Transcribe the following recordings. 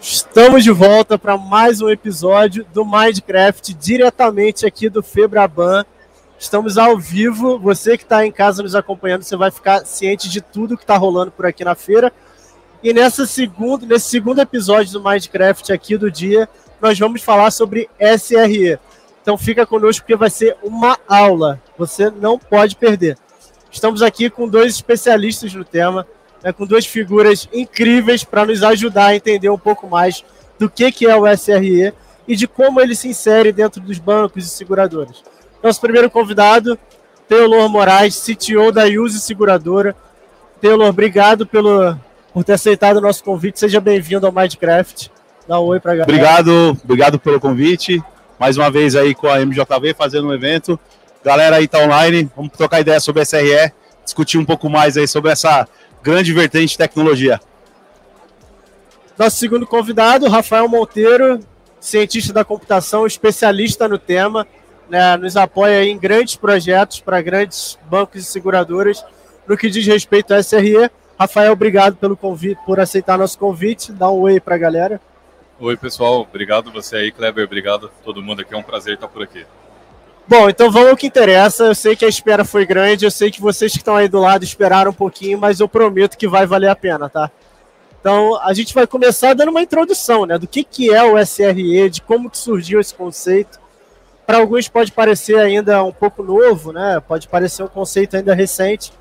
Estamos de volta para mais um episódio do Minecraft, diretamente aqui do Febraban. Estamos ao vivo. Você que está em casa nos acompanhando, você vai ficar ciente de tudo que está rolando por aqui na feira. E nessa segundo, nesse segundo episódio do Minecraft aqui do dia, nós vamos falar sobre SRE. Então fica conosco porque vai ser uma aula. Você não pode perder. Estamos aqui com dois especialistas no tema, né, com duas figuras incríveis para nos ajudar a entender um pouco mais do que, que é o SRE e de como ele se insere dentro dos bancos e seguradoras. Nosso primeiro convidado, Teolor Moraes, CTO da Use Seguradora. Teolor, obrigado pelo, por ter aceitado o nosso convite. Seja bem-vindo ao Minecraft. Dá um oi para galera. Obrigado, obrigado pelo convite. Mais uma vez aí com a MJV fazendo um evento. Galera aí tá online, vamos trocar ideia sobre SRE, discutir um pouco mais aí sobre essa grande vertente de tecnologia. Nosso segundo convidado, Rafael Monteiro, cientista da computação, especialista no tema, né, nos apoia em grandes projetos para grandes bancos e seguradoras no que diz respeito à SRE. Rafael, obrigado pelo convite, por aceitar nosso convite. Dá um oi para a galera. Oi, pessoal. Obrigado você aí, Kleber. Obrigado a todo mundo aqui. É um prazer estar por aqui. Bom, então vamos ao que interessa. Eu sei que a espera foi grande, eu sei que vocês que estão aí do lado esperaram um pouquinho, mas eu prometo que vai valer a pena, tá? Então, a gente vai começar dando uma introdução, né, do que, que é o SRE, de como que surgiu esse conceito. Para alguns pode parecer ainda um pouco novo, né? Pode parecer um conceito ainda recente,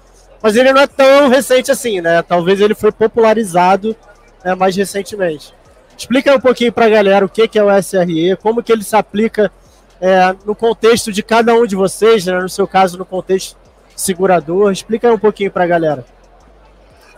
mas ele não é tão recente assim, né? Talvez ele foi popularizado né, mais recentemente. Explica um pouquinho para a galera o que, que é o SRE, como que ele se aplica é, no contexto de cada um de vocês, né? no seu caso, no contexto segurador. Explica um pouquinho para a galera.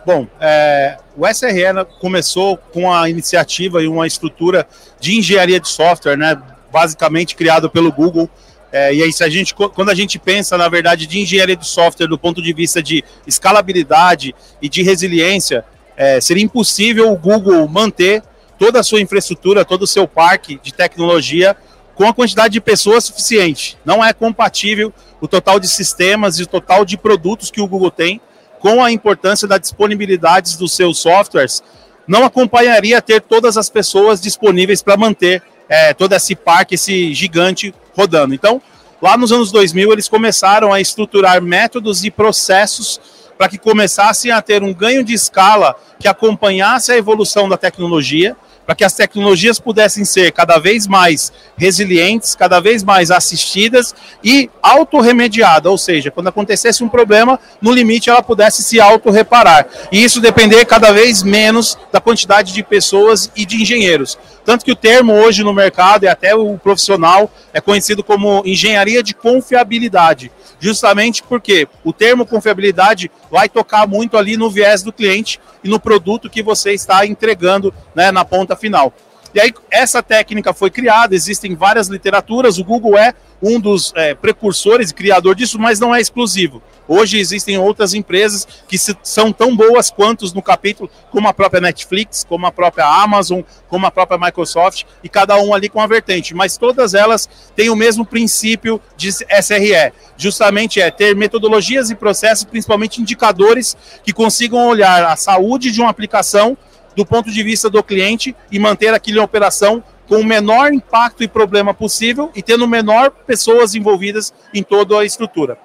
Bom, é, o SRE começou com a iniciativa e uma estrutura de engenharia de software, né, basicamente criado pelo Google. É, e aí, se a gente, quando a gente pensa, na verdade, de engenharia de software do ponto de vista de escalabilidade e de resiliência, é, seria impossível o Google manter toda a sua infraestrutura, todo o seu parque de tecnologia com a quantidade de pessoas suficiente. Não é compatível o total de sistemas e o total de produtos que o Google tem com a importância da disponibilidade dos seus softwares. Não acompanharia ter todas as pessoas disponíveis para manter é, todo esse parque, esse gigante rodando. Então, lá nos anos 2000, eles começaram a estruturar métodos e processos para que começassem a ter um ganho de escala que acompanhasse a evolução da tecnologia para que as tecnologias pudessem ser cada vez mais resilientes, cada vez mais assistidas e autorremediadas, ou seja, quando acontecesse um problema, no limite ela pudesse se autorreparar. E isso depender cada vez menos da quantidade de pessoas e de engenheiros. Tanto que o termo hoje no mercado e até o profissional é conhecido como engenharia de confiabilidade justamente porque o termo confiabilidade vai tocar muito ali no viés do cliente e no produto que você está entregando né, na ponta final. E aí, essa técnica foi criada, existem várias literaturas, o Google é um dos é, precursores e criador disso, mas não é exclusivo. Hoje existem outras empresas que se, são tão boas quanto no capítulo, como a própria Netflix, como a própria Amazon, como a própria Microsoft, e cada um ali com a vertente. Mas todas elas têm o mesmo princípio de SRE. Justamente é ter metodologias e processos, principalmente indicadores, que consigam olhar a saúde de uma aplicação do ponto de vista do cliente e manter aquilo em operação com o menor impacto e problema possível e tendo menor pessoas envolvidas em toda a estrutura.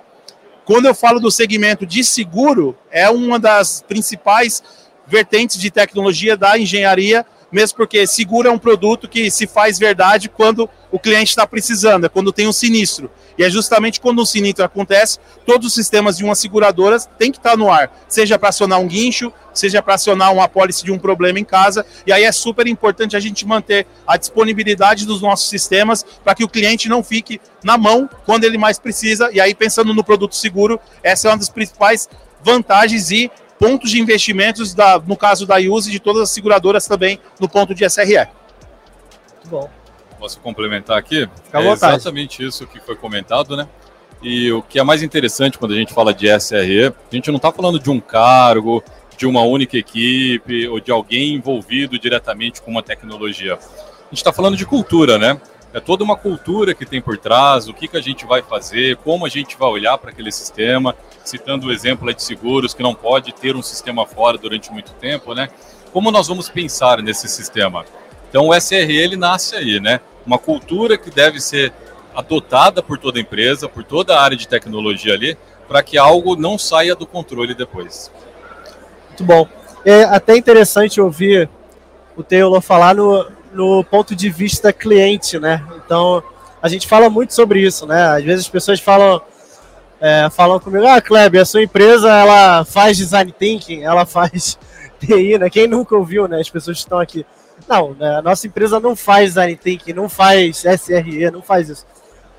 Quando eu falo do segmento de seguro, é uma das principais vertentes de tecnologia da engenharia, mesmo porque seguro é um produto que se faz verdade quando o cliente está precisando, é quando tem um sinistro. E é justamente quando um sinistro acontece, todos os sistemas de uma seguradora têm que estar no ar, seja para acionar um guincho, seja para acionar uma apólice de um problema em casa. E aí é super importante a gente manter a disponibilidade dos nossos sistemas para que o cliente não fique na mão quando ele mais precisa. E aí, pensando no produto seguro, essa é uma das principais vantagens e pontos de investimentos, da, no caso da Use, de todas as seguradoras também no ponto de SRE. Muito bom posso complementar aqui? Fica é exatamente isso que foi comentado, né? E o que é mais interessante quando a gente fala de SRE, a gente não está falando de um cargo, de uma única equipe ou de alguém envolvido diretamente com uma tecnologia. A gente está falando de cultura, né? é toda uma cultura que tem por trás, o que, que a gente vai fazer, como a gente vai olhar para aquele sistema, citando o exemplo de seguros, que não pode ter um sistema fora durante muito tempo, né? Como nós vamos pensar nesse sistema? Então o SRE ele nasce aí, né? Uma cultura que deve ser adotada por toda a empresa, por toda a área de tecnologia ali, para que algo não saia do controle depois. Muito bom. É até interessante ouvir o Taylor falar no, no ponto de vista cliente, né? Então, a gente fala muito sobre isso, né? Às vezes as pessoas falam, é, falam comigo, ah, Kleber, a sua empresa, ela faz design thinking, ela faz TI, né? Quem nunca ouviu, né? As pessoas que estão aqui. Não, né? a nossa empresa não faz design não faz SRE, não faz isso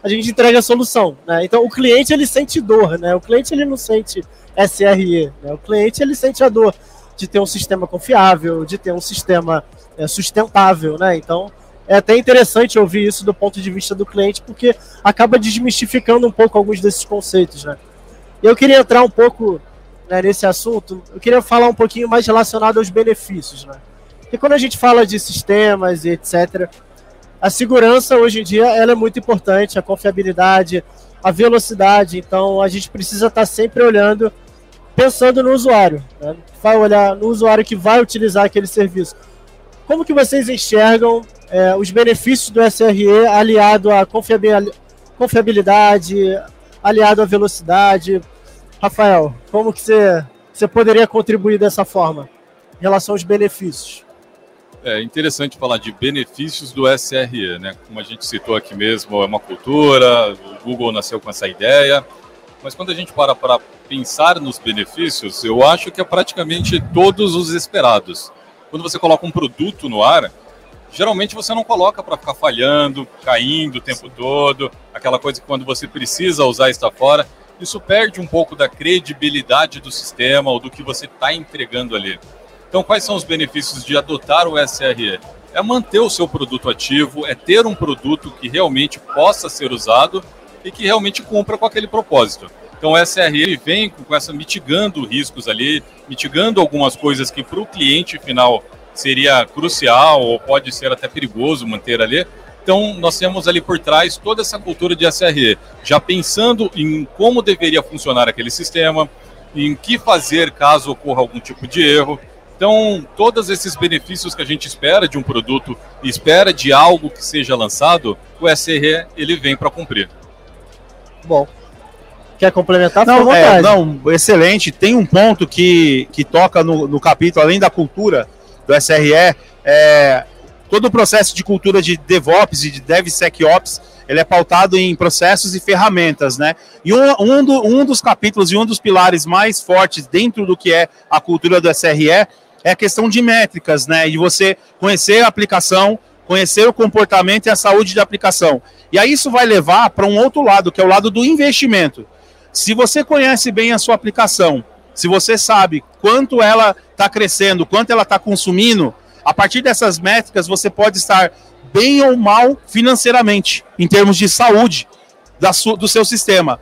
a gente entrega a solução. Né? Então o cliente ele sente dor, né? O cliente ele não sente SRE, né? O cliente ele sente a dor de ter um sistema confiável, de ter um sistema é, sustentável, né? Então é até interessante ouvir isso do ponto de vista do cliente, porque acaba desmistificando um pouco alguns desses conceitos, né? Eu queria entrar um pouco né, nesse assunto, eu queria falar um pouquinho mais relacionado aos benefícios, né? Porque quando a gente fala de sistemas e etc., a segurança hoje em dia ela é muito importante, a confiabilidade, a velocidade. Então a gente precisa estar sempre olhando, pensando no usuário. Né? Vai olhar no usuário que vai utilizar aquele serviço. Como que vocês enxergam é, os benefícios do SRE aliado à confiabilidade, aliado à velocidade? Rafael, como que você, você poderia contribuir dessa forma em relação aos benefícios? É interessante falar de benefícios do SRE, né? Como a gente citou aqui mesmo, é uma cultura, o Google nasceu com essa ideia. Mas quando a gente para para pensar nos benefícios, eu acho que é praticamente todos os esperados. Quando você coloca um produto no ar, geralmente você não coloca para ficar falhando, caindo o tempo todo, aquela coisa que quando você precisa usar está fora. Isso perde um pouco da credibilidade do sistema ou do que você está entregando ali. Então, quais são os benefícios de adotar o SRE? É manter o seu produto ativo, é ter um produto que realmente possa ser usado e que realmente cumpra com aquele propósito. Então, o SRE vem com essa mitigando riscos ali, mitigando algumas coisas que para o cliente final seria crucial ou pode ser até perigoso manter ali. Então, nós temos ali por trás toda essa cultura de SRE, já pensando em como deveria funcionar aquele sistema, em que fazer caso ocorra algum tipo de erro. Então, todos esses benefícios que a gente espera de um produto, espera de algo que seja lançado, o SRE ele vem para cumprir. Bom, quer complementar? Não, é, não, excelente. Tem um ponto que, que toca no, no capítulo, além da cultura do SRE, é, todo o processo de cultura de DevOps e de DevSecOps, ele é pautado em processos e ferramentas, né? E um, um, do, um dos capítulos e um dos pilares mais fortes dentro do que é a cultura do SRE é a questão de métricas, né? De você conhecer a aplicação, conhecer o comportamento e a saúde da aplicação. E aí isso vai levar para um outro lado, que é o lado do investimento. Se você conhece bem a sua aplicação, se você sabe quanto ela está crescendo, quanto ela está consumindo, a partir dessas métricas você pode estar bem ou mal financeiramente, em termos de saúde da do seu sistema.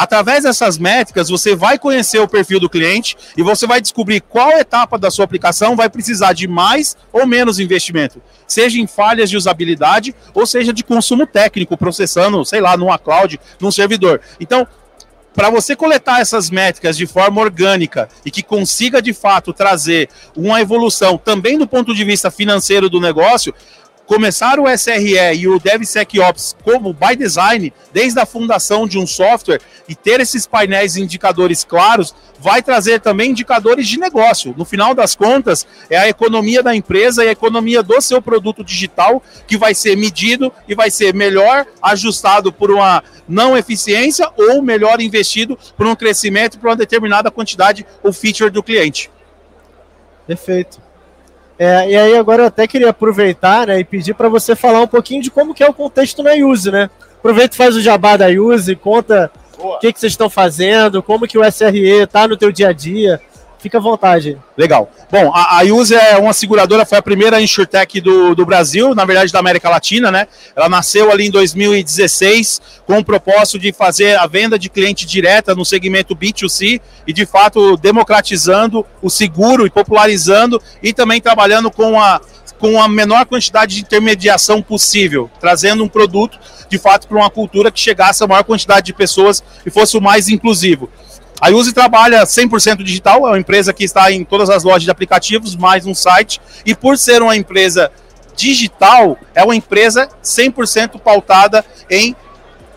Através dessas métricas, você vai conhecer o perfil do cliente e você vai descobrir qual etapa da sua aplicação vai precisar de mais ou menos investimento, seja em falhas de usabilidade ou seja de consumo técnico, processando, sei lá, numa cloud, num servidor. Então, para você coletar essas métricas de forma orgânica e que consiga de fato trazer uma evolução também do ponto de vista financeiro do negócio, começar o SRE e o DevSecOps como by design, desde a fundação de um software, e ter esses painéis indicadores claros, vai trazer também indicadores de negócio. No final das contas, é a economia da empresa e a economia do seu produto digital que vai ser medido e vai ser melhor ajustado por uma não eficiência ou melhor investido por um crescimento por uma determinada quantidade ou feature do cliente. Perfeito. É, e aí agora eu até queria aproveitar né, e pedir para você falar um pouquinho de como que é o contexto na Use, né? Aproveita e faz o jabá da Use, conta o que, que vocês estão fazendo, como que o SRE está no teu dia a dia. Fica à vontade. Legal. Bom, a, a Use é uma seguradora, foi a primeira insurtech do, do Brasil, na verdade da América Latina, né? Ela nasceu ali em 2016 com o propósito de fazer a venda de cliente direta no segmento B2C e de fato democratizando o seguro e popularizando e também trabalhando com a com a menor quantidade de intermediação possível, trazendo um produto de fato para uma cultura que chegasse a maior quantidade de pessoas e fosse o mais inclusivo. A Use trabalha 100% digital, é uma empresa que está em todas as lojas de aplicativos, mais um site, e por ser uma empresa digital, é uma empresa 100% pautada em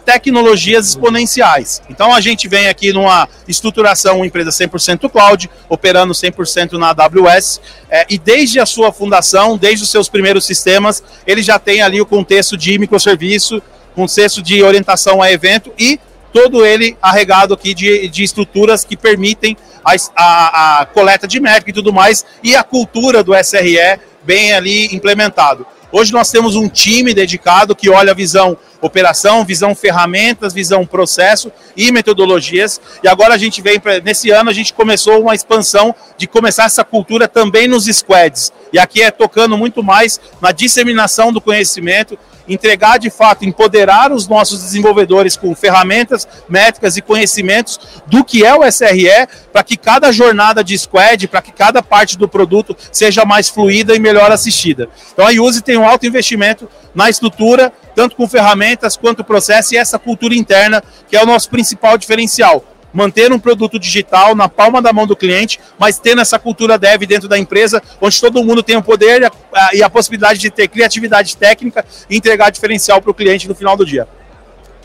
tecnologias exponenciais. Então a gente vem aqui numa estruturação, uma empresa 100% cloud, operando 100% na AWS, é, e desde a sua fundação, desde os seus primeiros sistemas, ele já tem ali o contexto de microserviço, contexto de orientação a evento e todo ele arregado aqui de, de estruturas que permitem a, a, a coleta de métrica e tudo mais, e a cultura do SRE bem ali implementado. Hoje nós temos um time dedicado que olha a visão operação, visão ferramentas, visão processo e metodologias. E agora a gente vem, pra, nesse ano a gente começou uma expansão de começar essa cultura também nos squads. E aqui é tocando muito mais na disseminação do conhecimento, entregar de fato, empoderar os nossos desenvolvedores com ferramentas, métricas e conhecimentos do que é o SRE, para que cada jornada de squad, para que cada parte do produto seja mais fluida e melhor assistida. Então a Use tem um alto investimento na estrutura, tanto com ferramentas quanto processo e essa cultura interna, que é o nosso principal diferencial manter um produto digital na palma da mão do cliente, mas tendo essa cultura dev dentro da empresa, onde todo mundo tem o poder e a, e a possibilidade de ter criatividade técnica e entregar diferencial para o cliente no final do dia.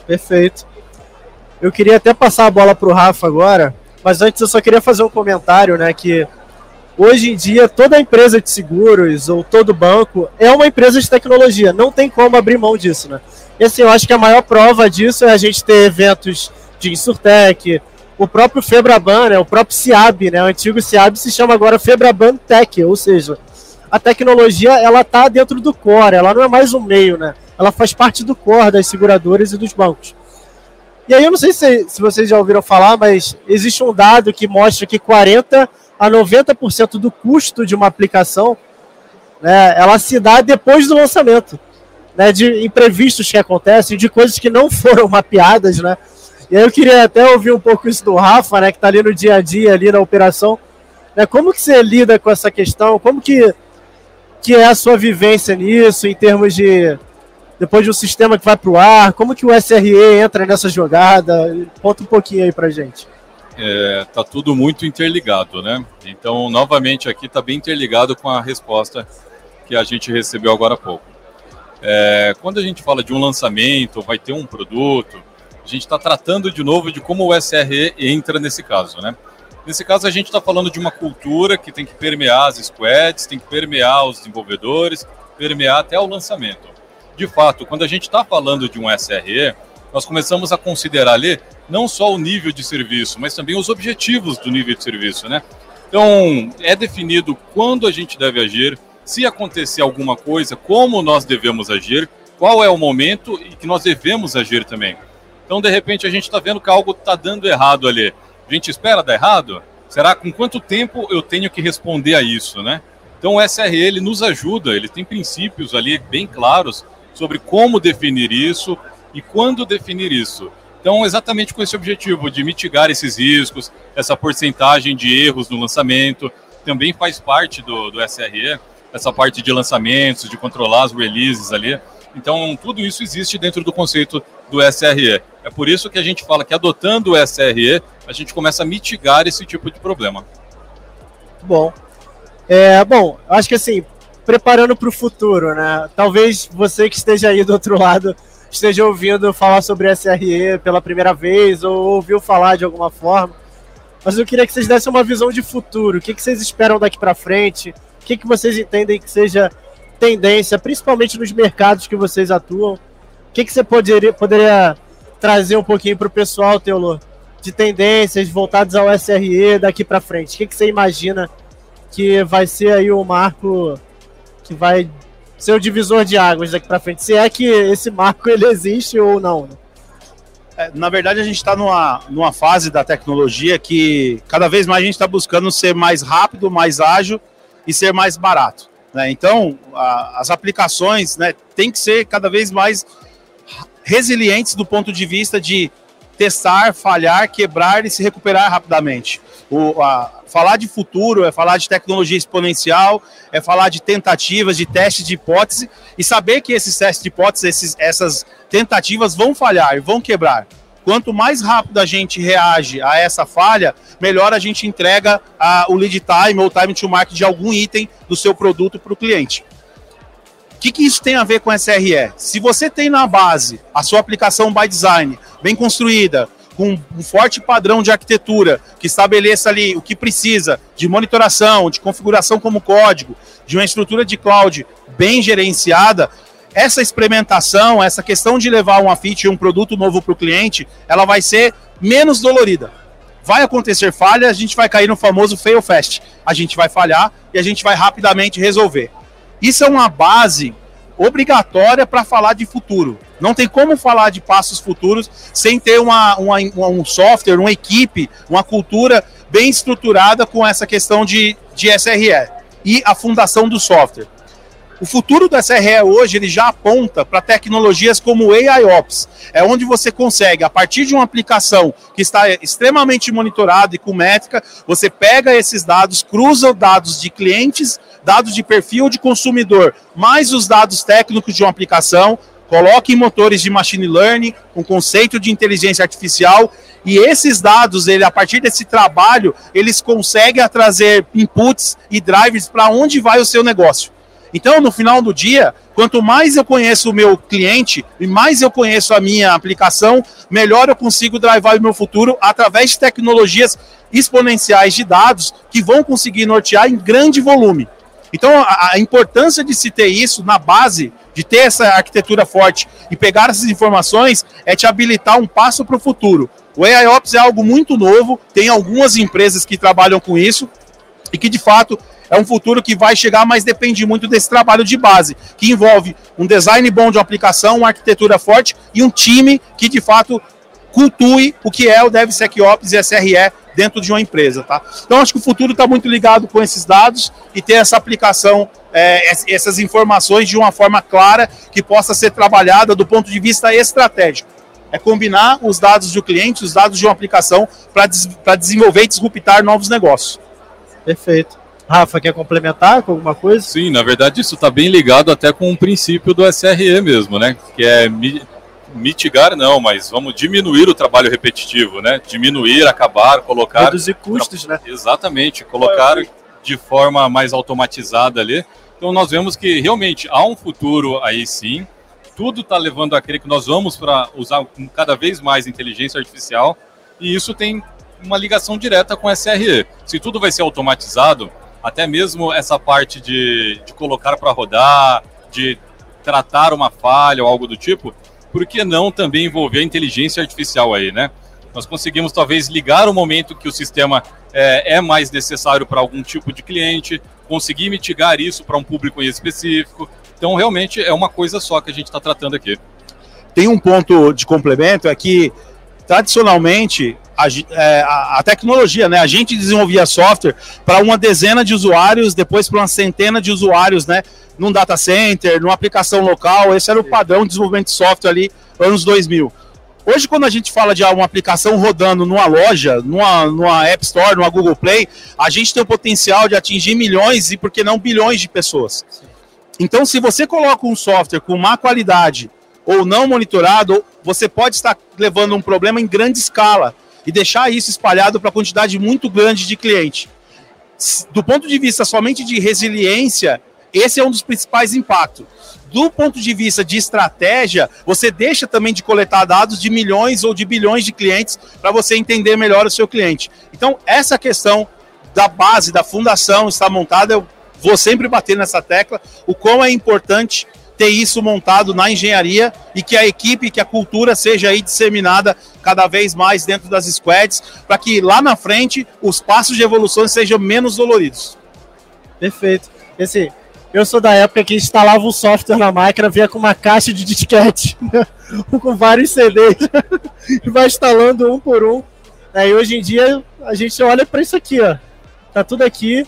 Perfeito. Eu queria até passar a bola para o Rafa agora, mas antes eu só queria fazer um comentário, né, que hoje em dia toda empresa de seguros ou todo banco é uma empresa de tecnologia, não tem como abrir mão disso, né? E assim, eu acho que a maior prova disso é a gente ter eventos de Insurtech, o próprio Febraban, né, o próprio SIAB, né, o antigo SIAB se chama agora Febraban Tech, ou seja, a tecnologia ela está dentro do core, ela não é mais um meio, né? Ela faz parte do core das seguradoras e dos bancos. E aí eu não sei se, se vocês já ouviram falar, mas existe um dado que mostra que 40 a 90% do custo de uma aplicação, né, ela se dá depois do lançamento, né, de imprevistos que acontecem, de coisas que não foram mapeadas, né? E aí eu queria até ouvir um pouco isso do Rafa, né, que está ali no dia a dia, ali na operação. Né, como que você lida com essa questão? Como que, que é a sua vivência nisso, em termos de depois de um sistema que vai para o ar? Como que o SRE entra nessa jogada? Conta um pouquinho aí para gente. É, tá tudo muito interligado, né? Então, novamente aqui está bem interligado com a resposta que a gente recebeu agora há pouco. É, quando a gente fala de um lançamento, vai ter um produto, a gente está tratando de novo de como o SRE entra nesse caso, né? Nesse caso, a gente está falando de uma cultura que tem que permear as squads, tem que permear os desenvolvedores, permear até o lançamento. De fato, quando a gente está falando de um SRE, nós começamos a considerar ali não só o nível de serviço, mas também os objetivos do nível de serviço, né? Então, é definido quando a gente deve agir, se acontecer alguma coisa, como nós devemos agir, qual é o momento e que nós devemos agir também. Então, de repente, a gente está vendo que algo está dando errado ali. A gente espera dar errado? Será com quanto tempo eu tenho que responder a isso, né? Então, o SRE ele nos ajuda, ele tem princípios ali bem claros sobre como definir isso e quando definir isso. Então, exatamente com esse objetivo de mitigar esses riscos, essa porcentagem de erros no lançamento, também faz parte do, do SRE, essa parte de lançamentos, de controlar as releases ali. Então, tudo isso existe dentro do conceito do SRE. É por isso que a gente fala que adotando o SRE, a gente começa a mitigar esse tipo de problema. Bom. É, bom, acho que assim, preparando para o futuro, né? Talvez você que esteja aí do outro lado esteja ouvindo falar sobre SRE pela primeira vez ou ouviu falar de alguma forma. Mas eu queria que vocês dessem uma visão de futuro. O que, que vocês esperam daqui para frente? O que, que vocês entendem que seja tendência, principalmente nos mercados que vocês atuam? O que, que você poderia, poderia trazer um pouquinho para o pessoal, Teolô, de tendências voltadas ao SRE daqui para frente? O que, que você imagina que vai ser aí o marco que vai ser o divisor de águas daqui para frente? Se é que esse marco ele existe ou não? Né? É, na verdade, a gente está numa, numa fase da tecnologia que cada vez mais a gente está buscando ser mais rápido, mais ágil e ser mais barato. Né? Então, a, as aplicações né, têm que ser cada vez mais resilientes do ponto de vista de testar, falhar, quebrar e se recuperar rapidamente. O, a, falar de futuro é falar de tecnologia exponencial, é falar de tentativas, de testes de hipótese e saber que esses testes de hipótese, esses, essas tentativas vão falhar, vão quebrar. Quanto mais rápido a gente reage a essa falha, melhor a gente entrega a, o lead time ou time to market de algum item do seu produto para o cliente. O que, que isso tem a ver com SRE? Se você tem na base a sua aplicação by design bem construída, com um forte padrão de arquitetura que estabeleça ali o que precisa de monitoração, de configuração como código, de uma estrutura de cloud bem gerenciada, essa experimentação, essa questão de levar uma feature, um produto novo para o cliente, ela vai ser menos dolorida. Vai acontecer falha, a gente vai cair no famoso fail fast. A gente vai falhar e a gente vai rapidamente resolver. Isso é uma base obrigatória para falar de futuro. Não tem como falar de passos futuros sem ter uma, uma, um software, uma equipe, uma cultura bem estruturada com essa questão de, de SRE e a fundação do software. O futuro do SRE hoje ele já aponta para tecnologias como AIOps, é onde você consegue, a partir de uma aplicação que está extremamente monitorada e com métrica, você pega esses dados, cruza dados de clientes, dados de perfil de consumidor, mais os dados técnicos de uma aplicação, coloca em motores de machine learning, um conceito de inteligência artificial, e esses dados, ele, a partir desse trabalho, eles conseguem trazer inputs e drivers para onde vai o seu negócio. Então, no final do dia, quanto mais eu conheço o meu cliente e mais eu conheço a minha aplicação, melhor eu consigo drivar o meu futuro através de tecnologias exponenciais de dados que vão conseguir nortear em grande volume. Então, a, a, importância de se ter isso na base, de ter essa arquitetura forte e pegar essas informações, é te habilitar um passo para o futuro. O AIOps é algo muito novo, tem algumas empresas que trabalham com isso e que, de fato, é um futuro que vai chegar, mas depende muito desse trabalho de base, que envolve um design bom de uma aplicação, uma arquitetura forte e um time que de fato cultue o que é o DevSecOps e SRE dentro de uma empresa, tá? Então acho que o futuro está muito ligado com esses dados e ter essa aplicação, é, essas informações de uma forma clara que possa ser trabalhada do ponto de vista estratégico. É combinar os dados do cliente, os dados de uma aplicação para des desenvolver e disruptar novos negócios. Perfeito. Rafa, quer complementar com alguma coisa? Sim, na verdade isso está bem ligado até com o princípio do SRE mesmo, né? Que é mitigar não, mas vamos diminuir o trabalho repetitivo, né? Diminuir, acabar, colocar... Reduzir custos, né? Exatamente, colocar de forma mais automatizada ali. Então nós vemos que realmente há um futuro aí sim, tudo está levando a crer que nós vamos para usar cada vez mais inteligência artificial e isso tem uma ligação direta com SRE. Se tudo vai ser automatizado, até mesmo essa parte de, de colocar para rodar, de tratar uma falha ou algo do tipo, por que não também envolver a inteligência artificial aí, né? Nós conseguimos talvez ligar o momento que o sistema é, é mais necessário para algum tipo de cliente, conseguir mitigar isso para um público específico. Então, realmente é uma coisa só que a gente está tratando aqui. Tem um ponto de complemento, é que tradicionalmente a, é, a, a, tecnologia, né? A gente desenvolvia software para uma dezena de usuários, depois para uma centena de usuários, né? Num data center, numa aplicação local. Esse era o padrão de desenvolvimento de software ali, anos 2000. Hoje, quando a gente fala de uma aplicação rodando numa loja, numa, numa App Store, numa Google Play, a gente tem o potencial de atingir milhões e, por que não, bilhões de pessoas. Então, se você coloca um software com má qualidade ou não monitorado, você pode estar levando um problema em grande escala e deixar isso espalhado para quantidade muito grande de cliente. Do ponto de vista somente de resiliência, esse é um dos principais impactos. Do ponto de vista de estratégia, você deixa também de coletar dados de milhões ou de bilhões de clientes para você entender melhor o seu cliente. Então, essa questão da base, da fundação está montada, eu vou sempre bater nessa tecla, o quão é importante ter isso montado na engenharia e que a equipe, que a cultura seja aí disseminada cada vez mais dentro das squads, para que lá na frente os passos de evolução sejam menos doloridos. Perfeito. Esse, eu sou da época que instalava o software na máquina, via com uma caixa de disquete, com vários CDs, e vai instalando um por um. Aí hoje em dia a gente olha para isso aqui, ó. Tá tudo aqui,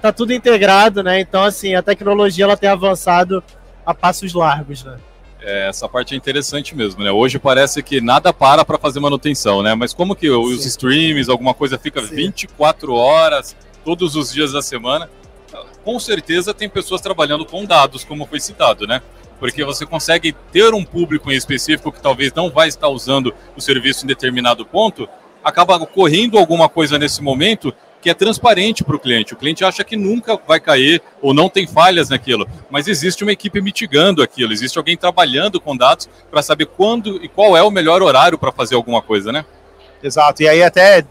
tá tudo integrado, né? Então assim, a tecnologia ela tem avançado a passos largos, né? É, essa parte é interessante mesmo, né? Hoje parece que nada para para fazer manutenção, né? Mas como que os Sim. streams, alguma coisa fica Sim. 24 horas, todos os dias da semana? Com certeza tem pessoas trabalhando com dados, como foi citado, né? Porque você consegue ter um público em específico que talvez não vai estar usando o serviço em determinado ponto, acaba ocorrendo alguma coisa nesse momento que é transparente para o cliente. O cliente acha que nunca vai cair ou não tem falhas naquilo, mas existe uma equipe mitigando aquilo, existe alguém trabalhando com dados para saber quando e qual é o melhor horário para fazer alguma coisa, né? Exato. E aí até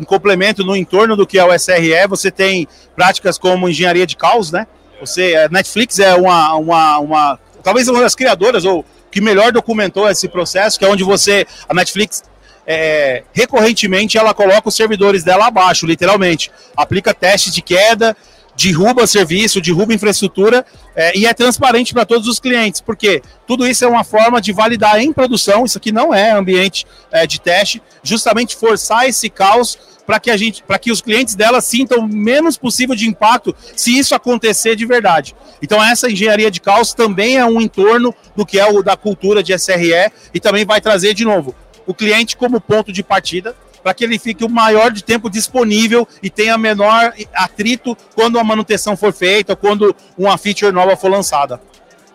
em complemento no entorno do que é o SRE, você tem práticas como engenharia de caos, né? Você, é, Netflix é uma, uma, uma talvez uma das criadoras ou que melhor documentou esse processo, que é onde você a Netflix é, recorrentemente ela coloca os servidores dela abaixo, literalmente. Aplica testes de queda, derruba serviço, derruba infraestrutura é, e é transparente para todos os clientes, porque tudo isso é uma forma de validar em produção, isso aqui não é ambiente é, de teste, justamente forçar esse caos para que a gente, para que os clientes dela sintam o menos possível de impacto se isso acontecer de verdade. Então essa engenharia de caos também é um entorno do que é o da cultura de SRE e também vai trazer de novo o cliente como ponto de partida para que ele fique o maior de tempo disponível e tenha menor atrito quando a manutenção for feita, quando uma feature nova for lançada.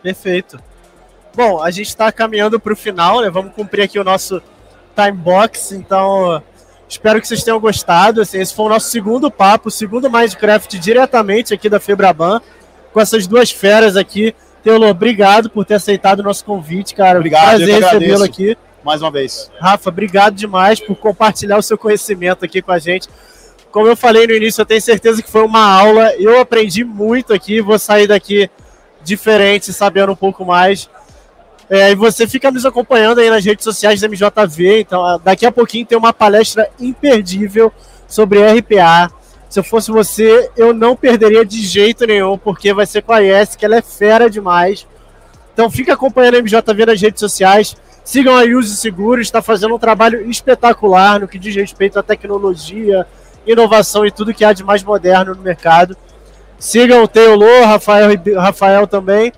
Perfeito. Bom, a gente está caminhando para o final, né? Vamos cumprir aqui o nosso time box, então espero que vocês tenham gostado. Assim, esse foi o nosso segundo papo, o segundo Minecraft diretamente aqui da Febraban, com essas duas feras aqui. Teolo, obrigado por ter aceitado o nosso convite, cara. Obrigado, Prazer recebê-lo aqui mais uma vez. Rafa, obrigado demais por compartilhar o seu conhecimento aqui com a gente. Como eu falei no início, eu tenho certeza que foi uma aula. Eu aprendi muito aqui, vou sair daqui diferente, sabendo um pouco mais. É, e você fica nos acompanhando aí nas redes sociais da MJV. Então, daqui a pouquinho tem uma palestra imperdível sobre RPA. Se eu fosse você, eu não perderia de jeito nenhum, porque vai ser com a IS, que ela é fera demais. Então, fica acompanhando a MJV nas redes sociais. Sigam a Use Seguro, está fazendo um trabalho espetacular no que diz respeito à tecnologia, inovação e tudo que há de mais moderno no mercado. Sigam o Teolô, Rafael, Rafael também.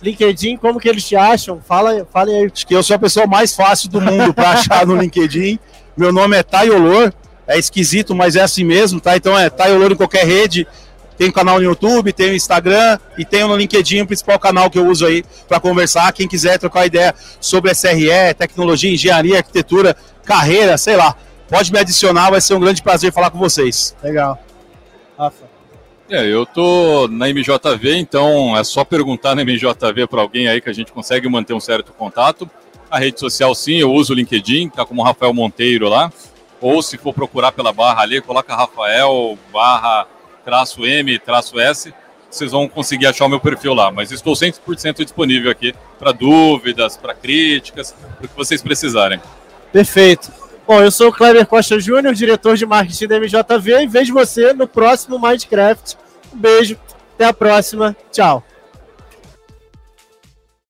LinkedIn, como que eles te acham? Fala, falem aí. Acho que eu sou a pessoa mais fácil do mundo para achar no LinkedIn. Meu nome é Taiolor, é esquisito, mas é assim mesmo, tá? Então é Taiolor em qualquer rede. Tem canal no YouTube, tem o Instagram e tem no LinkedIn, o principal canal que eu uso aí para conversar. Quem quiser trocar ideia sobre SRE, tecnologia, engenharia, arquitetura, carreira, sei lá, pode me adicionar, vai ser um grande prazer falar com vocês. Legal. Rafa. É, eu tô na MJV, então é só perguntar na MJV para alguém aí que a gente consegue manter um certo contato. A rede social, sim, eu uso o LinkedIn, tá como Rafael Monteiro lá. Ou se for procurar pela barra ali, coloca Rafael barra traço M, traço S, vocês vão conseguir achar o meu perfil lá. Mas estou 100% disponível aqui para dúvidas, para críticas, para o que vocês precisarem. Perfeito. Bom, eu sou o Kleber Costa Júnior, diretor de marketing da MJV, e vejo você no próximo Minecraft. Um beijo, até a próxima, tchau.